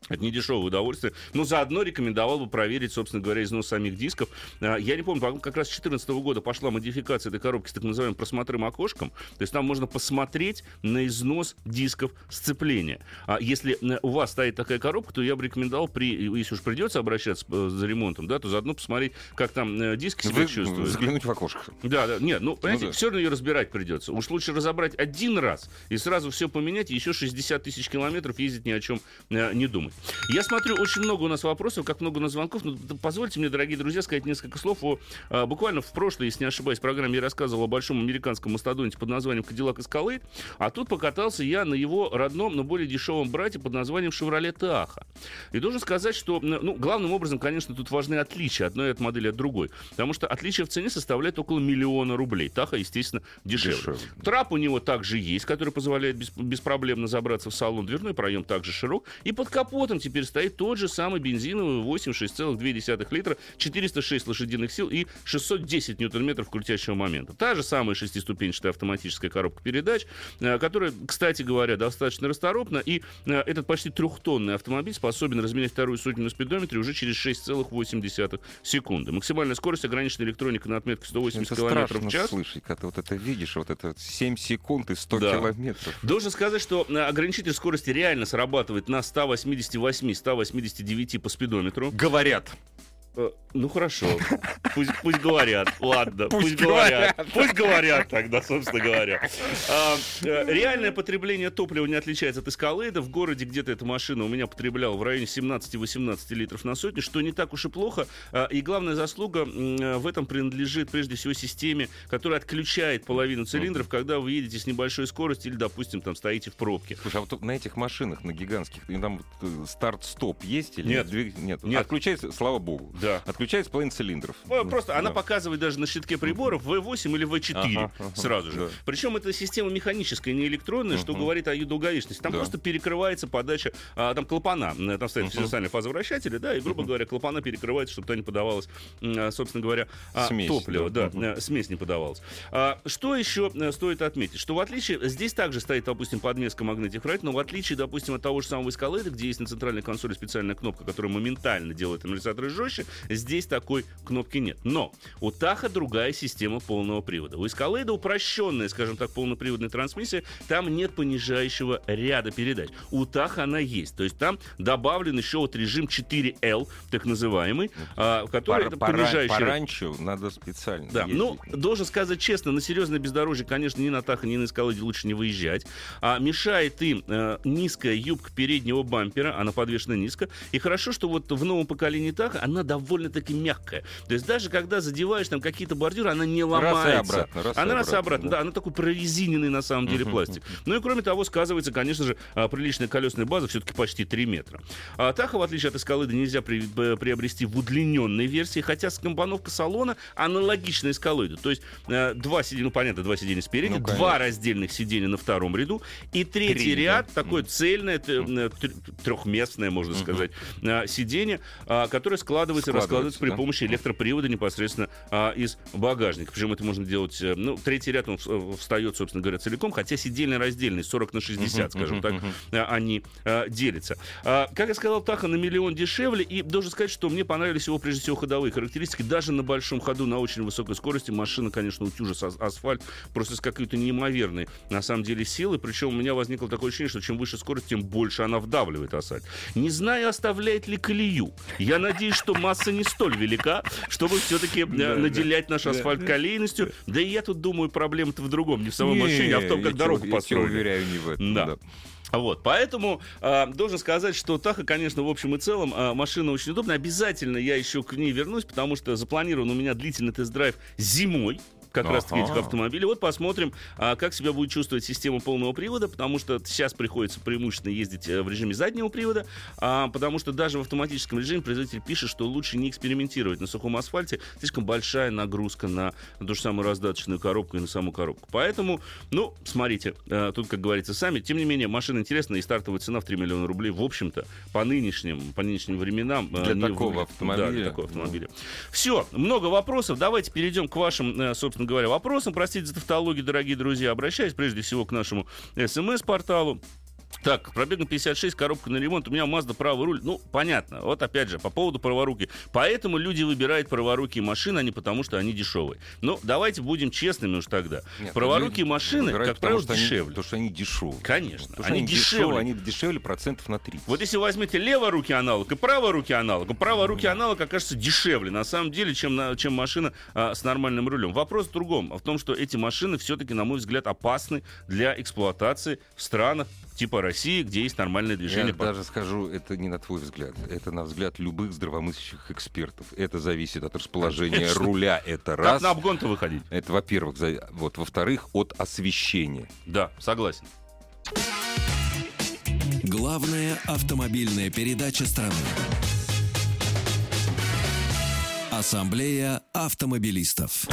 Это не дешевое удовольствие. Но заодно рекомендовал бы проверить, собственно говоря, износ самих дисков. А, Я не помню, как раз с 2014 года пошла модификация этой коробки с так называемым просмотрым окошком. То есть там можно посмотреть на износ дисков сцепления. А если у вас стоит такая коробка, то я бы рекомендовал, при, если уж придется обращаться э, за ремонтом, да, то заодно посмотреть, как там э, диски себя
Вы-
чувствуют.
Заглянуть в окошко.
Да, да, нет, ну, понимаете,
да.
все равно ее разбирать придется. Уж лучше разобрать один раз и сразу все поменять, и еще 60 тысяч километров ездить ни о чем э, не думать. Я смотрю, очень много у нас вопросов, как много у нас звонков. Ну, д- позвольте мне, дорогие друзья, сказать несколько слов о... э, буквально в прошлой, если не ошибаюсь, программе я рассказывал о большом американском мастодонте под названием Cadillac Escalade, а тут покатался я на его родном, но более дешевом брате под названием Chevrolet Tahoe. И должен сказать, что, ну, главным образом, конечно, тут важны отличия одной от модели от другой. Потому что отличие в цене составляет около миллиона рублей. Таха, естественно, дешевле.
Дешевле.
Трап у него также есть, который позволяет без, беспроблемно забраться в салон. Дверной проем также широк. И под капотом теперь стоит тот же самый бензиновый 8 6,2 литра, 406 лошадиных сил и 610 ньютон-метров крутящего момента. Та же самая шестиступенчатая автоматическая коробка передач, э, которая, кстати говоря, достаточно расторопна. И э, этот почти трехтонный автомобиль способен разменять вторую сотню на спидометре уже через 6,8 секунды. Максимальная скорость ограничена электроникой на отметке 180
Это
км
страшно
в час.
слышать, когда ты вот это видишь, вот это 7 секунд и 100
Да.
километров.
Должен сказать, что э, ограничитель скорости реально срабатывает на 188-189 по спидометру.
Говорят.
Э, Ну хорошо, пусть, пусть говорят, ладно, пусть, говорят. пусть говорят тогда, собственно говоря. А, э, реальное потребление топлива не отличается от эскалейда. В городе где-то эта машина у меня потребляла в районе 17-18 литров на сотню, что не так уж и плохо. А, И главная заслуга э, в этом принадлежит прежде всего системе, которая отключает половину цилиндров, когда вы едете с небольшой скоростью или, допустим, там стоите в пробке.
Слушай, а вот на этих машинах, на гигантских, там э, старт-стоп есть или
Нет.
Нет.
Нет.
Отключается, слава богу.
Да.
Отключается половина цилиндров.
Ну, Просто она
Да.
показывает даже на щитке приборов V8 или V4
Ага, ага,
сразу же.
да.
Причем это система механическая, не электронная, что говорит о ее долговечности. Там
Да.
просто перекрывается подача, а, там клапана, э, там стоят физиосальные фазовращатели, да, и, грубо говоря, клапана перекрывается, чтобы туда не подавалось, а, собственно говоря, а,
Смесь,
топливо,
да.
да, э, смесь не подавалась. А, Что еще э, стоит отметить? Что в отличие, здесь также стоит, допустим, подмеска Magnetic Ride, но в отличие, допустим, от того же самого Escalade, где есть на центральной консоли специальная кнопка, которая моментально делает амортизаторы жестче, здесь такой кнопки нет. Но у Таха другая система полного привода. У Escalade упрощенная, скажем так, полноприводная трансмиссия, там нет понижающего ряда передач. У Таха она есть. То есть там добавлен еще вот режим 4L, так называемый, а, который это
Пора-
понижающий
по
ряд.
ранчо надо специально.
Да,
ездить.
ну, должен сказать честно, на серьезное бездорожье, конечно, ни на Таха, ни на Эскаладе лучше не выезжать. А мешает им э, низкая юбка переднего бампера, она подвешена низко. И хорошо, что вот в новом поколении Таха она довольно-таки мягкая. То есть даже когда задеваешь там какие-то бордюры, она не
Раз и
ломается.
обратно, раз и
она раз и
обратно, да.
да. она такой прорезиненный на самом деле пластик. Ну и кроме того, сказывается, конечно же, а, приличная колесная база, все-таки почти 3 метра. А Таха, в отличие от Эскалады, нельзя при- приобрести в удлиненной версии, хотя скомпоновка салона аналогична Эскалоиду. То есть э, два сиденья, ну понятно, два сиденья спереди,
Ну,
два раздельных сиденья на втором ряду, и третий
Три, да.
ряд, такое цельное, э, тр- трехместное, можно сказать, э, сиденье, а, которое складывается раскладывается
Складывается,
при
да.
помощи электропривода непосредственно а, из багажника. Причем это можно делать, э, ну, третий ряд он в- встает, собственно говоря, целиком, хотя сидельно-раздельный, 40 на 60,
Мгм,
скажем
мгм,
так, а, они а, делятся. А, как я сказал, Таха на миллион дешевле, и должен сказать, что мне понравились его, прежде всего, ходовые характеристики. Даже на большом ходу, на очень высокой скорости машина, конечно, утюжит ас- асфальт просто с какой-то неимоверной, на самом деле, силой. Причем у меня возникло такое ощущение, что чем выше скорость, тем больше она вдавливает асфальт. Не знаю, оставляет ли колею. Я надеюсь, что масса не столь велика, чтобы все-таки наделять наш асфальт колейностью. Да и я тут думаю, проблема-то в другом, не в самой
Не,
машине, а в том,
я
как дорогу
Я
построили.
уверяю, не в этом.
Да.
да.
Вот, поэтому э, должен сказать, что Таха, конечно, в общем и целом э, машина очень удобная. Обязательно я еще к ней вернусь, потому что запланирован у меня длительный тест-драйв зимой как раз таки этих автомобилей. Вот посмотрим, а, как себя будет чувствовать система полного привода, потому что сейчас приходится преимущественно ездить э, в режиме заднего привода, а, потому что даже в автоматическом режиме производитель пишет, что лучше не экспериментировать на сухом асфальте, слишком большая нагрузка на ту же самую раздаточную коробку и на саму коробку. Поэтому, ну, смотрите, э, тут, как говорится, сами. Тем не менее, машина интересная, и стартовая цена в 3 миллиона рублей, в общем-то, по нынешним, по нынешним временам... э,
Для такого
выглядит.
автомобиля.
Да, для такого автомобиля. Все, много вопросов. Давайте перейдем к вашим, э, собственно говоря, вопросам. Простите за тавтологию, дорогие друзья. Обращаюсь прежде всего к нашему смс-порталу. Так, пробегом 56, коробка на ремонт, у меня Mazda правый руль. Ну, понятно. Вот опять же, по поводу праворуки. Поэтому люди выбирают праворукие машины, а не потому, что они дешевые. Ну, давайте будем честными уж тогда.
Нет,
праворукие машины, как правило,
что они-
дешевле.
Потому что они дешевые.
Конечно,
Потому
они
они
дешевле.
Они дешевле процентов на 30.
Вот если возьмете леворукий аналог и праворукий аналог, праворукий аналог окажется дешевле, на самом деле, чем, на- чем машина а, с нормальным рулем. Вопрос в другом, а в том, что эти машины все-таки, на мой взгляд, опасны для эксплуатации в странах типа России, где есть нормальное движение.
Я
по-
даже скажу, это не на твой взгляд. Это на взгляд любых здравомыслящих экспертов. Это зависит от расположения
Конечно.
руля. Это
Как
раз.
на обгон-то выходить?
Это, во-первых. за- Вот, во-вторых, от освещения.
Да, согласен.
Главная автомобильная передача страны. Ассамблея автомобилистов.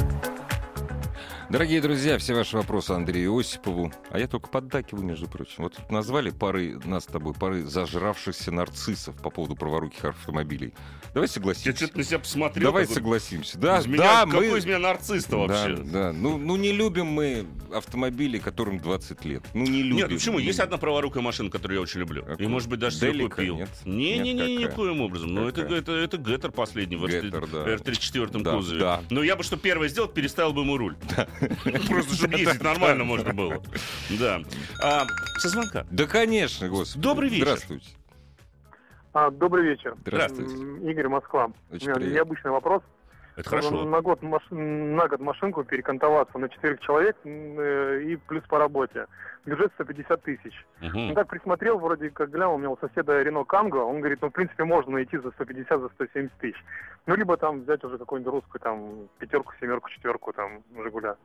Дорогие друзья, все ваши вопросы Андрею Осипову. А я только поддакиваю, между прочим. Вот тут назвали пары, нас с тобой, пары зажравшихся нарциссов по поводу праворуких автомобилей. Давай
Я
согласимся.
что-то на себя посмотрел.
Давай согласимся. Да,
из меня-
да,
какой
мы...
из меня нарцисс-то
Да,
вообще?
да. Ну, ну, не любим мы автомобили, которым 20 лет. Ну, не любим.
Нет, ну почему?
Ну,
Есть одна праворукая машина, которую я очень люблю. И,
Какую?
может быть, даже
Делика?
купил.
Нет?
Не-не-не,
Нет, какая?
никоим образом. Но это, это, это Геттер последний в
Геттер, да.
R34
Да,
кузове.
да.
Но я бы что первое сделал, переставил бы ему руль. Просто, чтобы ездить нормально можно было. Да. А, Со звонка.
Да, конечно, господи.
Добрый вечер.
Здравствуйте.
А, добрый вечер.
Здравствуйте.
Игорь Москва.
Очень
У меня
приятно.
необычный вопрос.
Это хорошо.
На год, на год машинку перекантоваться на четырех человек э, и плюс по работе. Бюджет 150 тысяч.
Мгм.
Ну, так присмотрел, вроде как глянул, у меня у соседа Рено Канго, он говорит, ну, в принципе, можно найти за 150, за 170 тысяч. Ну, либо там взять уже какую-нибудь русскую, там, пятерку, семерку, четверку, там, Жигуля.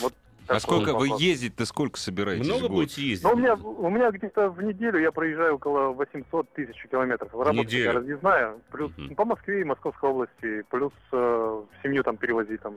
Вот
А сколько вы ездить-то сколько собираетесь
Много
в
будете ездить?
Ну, у меня, у меня где-то в неделю я проезжаю около 800 тысяч километров. Работа
Неделю?
такая разъездная, плюс ну, по Москве и Московской области, плюс э, семью там перевозить, там,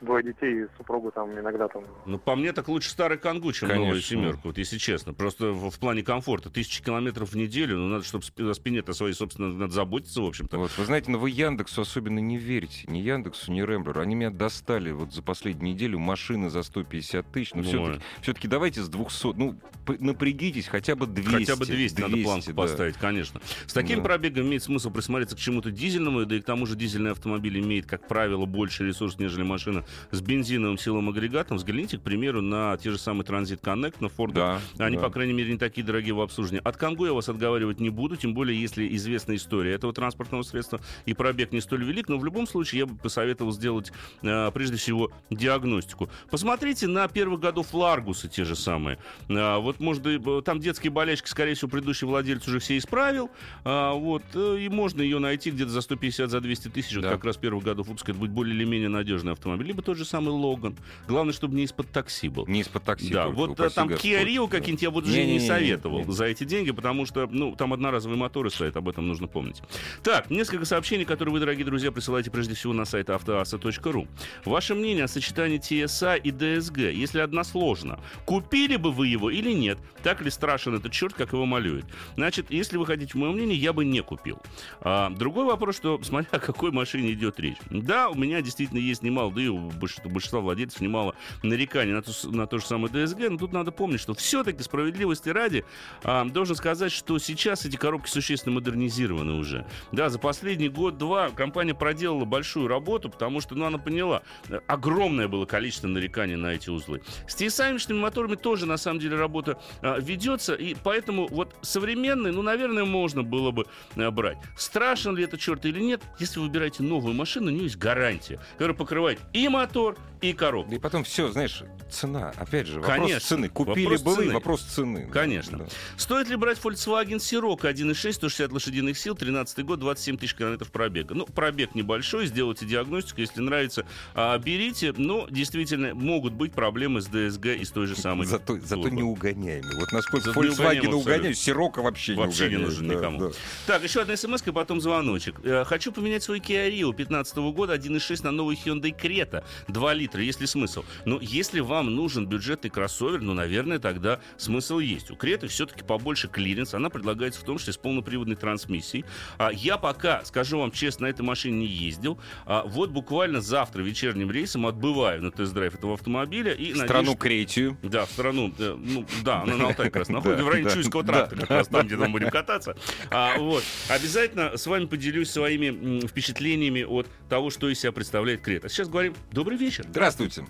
двое детей и супругу там иногда там.
Ну, по мне, так лучше старый Кангу, чем
Конечно.
новая семерка, вот если честно. Просто в, в плане комфорта. Тысячи километров в неделю, ну, надо, чтобы о спине-то своей, собственно, надо заботиться, в общем-то.
Вот, вы знаете, но вы Яндексу особенно не верите. Ни Яндексу, ни Рэмблеру. Они меня достали вот за последнюю неделю машины за 150 тысяч. Но
Ну,
все-таки, все-таки давайте с 200. Ну, п- напрягитесь, хотя бы 200.
Хотя бы 200, надо планку
да.
поставить, конечно. С таким
Да.
пробегом имеет смысл присмотреться к чему-то дизельному, да и к тому же дизельный автомобиль имеет, как правило, больше ресурс, нежели машина с бензиновым силовым агрегатом. Взгляните, к примеру, на те же самые Transit Connect, на Ford.
Да,
Они,
да.
по крайней мере, не такие дорогие в обслуживании. От Кангу я вас отговаривать не буду, тем более, если известна история этого транспортного средства и пробег не столь велик. Но в любом случае я бы посоветовал сделать, э, прежде всего, диагностику. Посмотрите на первых годов Ларгуса те же самые. А, вот, может, э, там детские болельщики, скорее всего, предыдущий владелец уже все исправил. Вот, э, и можно ее найти где-то за 150, за 200 тысяч. Вот
Да.
как раз первых годов выпуска. Это будет более или менее надежный автомобиль. Либо тот же самый Логан. Главное, чтобы не из-под такси был.
Не из-под такси.
Да,
только,
вот э, там. Kia Rio какие-нибудь я вот уже не
Не-не-не-не,
советовал
не.
за эти деньги, потому что, ну, там одноразовые моторы стоят, об этом нужно помнить. Так, несколько сообщений, которые вы, дорогие друзья, присылаете прежде всего на сайт автоаса.ру. Ваше мнение о сочетании TSA и DSG, если односложно. Купили бы вы его или нет? Так ли страшен этот черт, как его малюет? Значит, если вы хотите мое мнение, я бы не купил. А, другой вопрос, что смотря о какой машине идет речь. Да, у меня действительно есть немало, да и у большинства, большинства владельцев немало нареканий на с- на то же самое DSG, но тут надо помнить, что все-таки справедливости ради а, должен сказать, что сейчас эти коробки существенно модернизированы уже. Да, за последний год-два компания проделала большую работу, потому что, ну, она поняла, э, огромное было количество нареканий на эти узлы. С TSI-шными моторами тоже, на самом деле, работа а, ведется, и поэтому вот современные, ну, наверное, можно было бы а, брать. Страшен ли это черт или нет, если вы выбираете новую машину, у нее есть гарантия, которая покрывает и ator. И коробку.
И потом все, знаешь, цена. Опять же, вопрос
Конечно.
цены. Купили
Вопрос
бы вы,
цены.
вопрос цены.
Конечно.
Да.
Стоит ли брать Volkswagen Scirocco 1.6, 160 лошадиных сил, 13 год, 27 тысяч километров пробега? Ну, пробег небольшой, сделайте диагностику, если нравится, а, берите. Но, действительно, могут быть проблемы с DSG и с той же самой
Зато, зато не угоняемый. Вот насколько
Зато не
Volkswagen угоняют. Scirocco вообще,
Вообще не
не угоняет.
нужен
Да,
никому.
да.
Так, еще одна смс и потом звоночек. Э, Хочу поменять свой Kia Rio 15 года 1.6 на новый Hyundai Creta 2 литра. Километра, есть ли смысл? Но если вам нужен бюджетный кроссовер, ну, наверное, тогда смысл есть. У Креты все-таки побольше клиренс, она предлагается в том числе с полноприводной трансмиссией. А я пока, скажу вам честно, на этой машине не ездил. А вот буквально завтра вечерним рейсом отбываю на тест-драйв этого автомобиля. И
в страну что... Кретию.
Да, в страну, э, ну, да, она на Алтай как раз находится, в районе Чуйского тракта, как раз там, где мы будем кататься. А, вот. Обязательно с вами поделюсь своими впечатлениями от того, что из себя представляет Крета. Сейчас говорим добрый вечер.
Здравствуйте.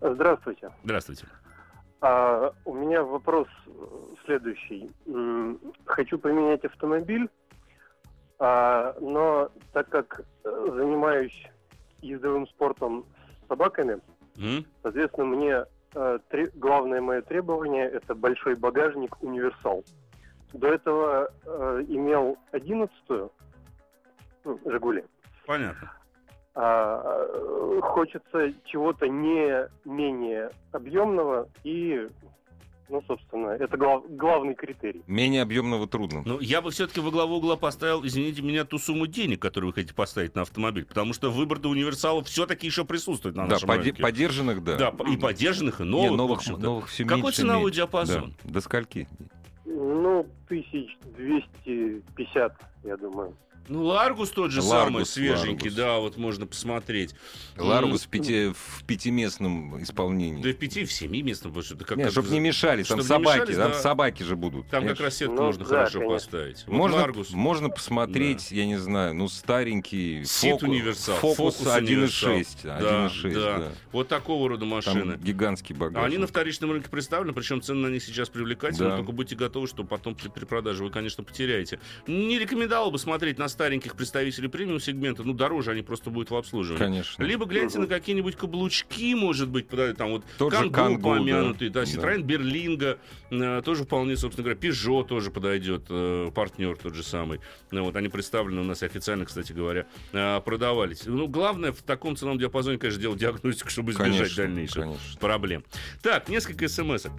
Здравствуйте.
Здравствуйте.
А, у меня вопрос следующий. Хочу поменять автомобиль, а, но так как э, занимаюсь ездовым спортом с собаками, mm. соответственно, мне э, три, главное мое требование это большой багажник универсал. До этого э, имел одиннадцатую ну, Жигули.
Понятно.
А, хочется чего-то не менее объемного и ну, собственно, это глав, главный критерий.
Менее объемного трудно.
Ну, я бы все-таки во главу угла поставил, извините меня, ту сумму денег, которую вы хотите поставить на автомобиль. Потому что выбор-то универсалов все-таки еще присутствует на нашем
да,
рынке.
поддержанных, да.
Да, и поддержанных, и новых. Не,
новых, новых все
Какой
меньше,
ценовой
меньше.
диапазон?
Да. До скольки?
Ну, тысяч двести пятьдесят, я думаю.
Ну, Ларгус тот же
Ларгус,
самый, свеженький,
Ларгус.
да, вот можно посмотреть.
Ларгус в,
М,
пяти, в пятиместном исполнении.
Да в пяти, в семи местном, потому что это как
Нет, чтобы не мешали, там
Чтоб
собаки,
мешались,
там
да.
собаки же будут.
Там как
понимаешь?
раз сетку
Ну,
можно
да,
хорошо
конечно.
поставить. Вот
можно,
Ларгус.
можно посмотреть, я не знаю, ну, старенький
Сит
Фоку-
универсал,
Фокус
Фокус универсал.
1.6.
Да,
1.6,
да.
да.
Вот такого рода машины.
Там гигантский багаж.
А Они на вторичном рынке представлены, причем цены на них сейчас привлекательны,
Да.
только будьте готовы, что потом при перепродаже вы, конечно, потеряете. Не рекомендовал бы смотреть на стареньких представителей премиум сегмента, ну, дороже они просто будут в обслуживании.
Конечно.
Либо гляньте на какие-нибудь каблучки, может быть, там вот
Тот
Kangoo
Kangoo, да.
помянутый, да,
Да.
Citroën Berlingo, э, тоже вполне, собственно говоря, Peugeot тоже подойдет, э, партнер тот же самый. Ну, вот они представлены у нас официально, кстати говоря, э, продавались. Ну, главное в таком ценовом диапазоне, конечно, делать диагностику, чтобы избежать
Конечно,
дальнейших
конечно.
проблем. Так, несколько смс -ок.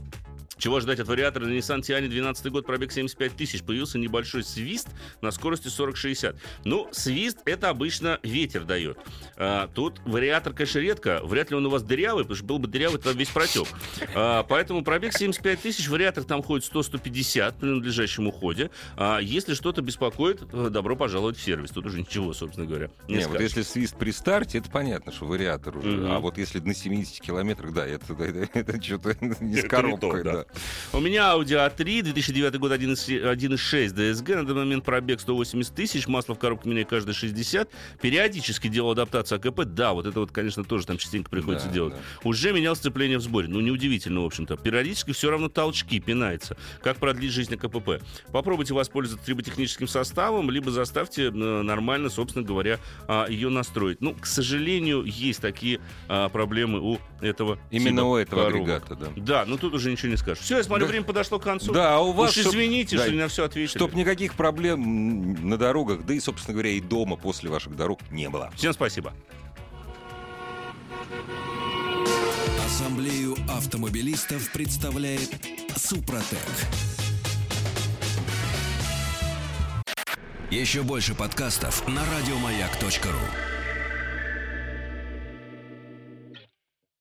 Чего ждать от вариатора на Nissan Tiana 12 год, пробег 75 тысяч. Появился небольшой свист на скорости 40-60. Ну, свист это обычно ветер дает. А, тут вариатор, конечно, редко. Вряд ли он у вас дырявый, потому что был бы дырявый, то весь протек. А, поэтому пробег 75 тысяч, вариатор там ходит 100-150 при надлежащем уходе. А, если что-то беспокоит, э, добро пожаловать в сервис. Тут уже ничего, собственно говоря, не,
Не, вот если свист при старте, это понятно, что вариатор уже.
Мгм.
А вот если на 70 километрах, да, это, это, это что-то не с
Это
коробкой,
да. У меня Audi A3, 2009 год, 1.6 DSG, на данный момент пробег 180 тысяч, масло в коробке меняю каждые 60, периодически делал адаптацию АКП, да, вот это вот, конечно, тоже там частенько приходится
Да,
делать.
да.
Уже менял сцепление в сборе, ну, неудивительно, в общем-то. Периодически все равно толчки пинается. Как продлить жизнь АКПП? Попробуйте воспользоваться либо техническим составом, либо заставьте э, нормально, собственно говоря, а, ее настроить. Ну, к сожалению, есть такие а, проблемы у этого
Именно у этого
коробок.
агрегата, да.
Да, ну тут уже ничего не скажешь. Все, я смотрю,
Да.
время подошло к концу.
Да, а у вас...
Уж
чтоб-
извините,
да,
что не на все ответили.
Чтоб никаких проблем на дорогах, да и, собственно говоря, и дома после ваших дорог не было.
Всем спасибо.
Ассамблею автомобилистов представляет Супротек. Еще больше подкастов на радиомаяк.ру.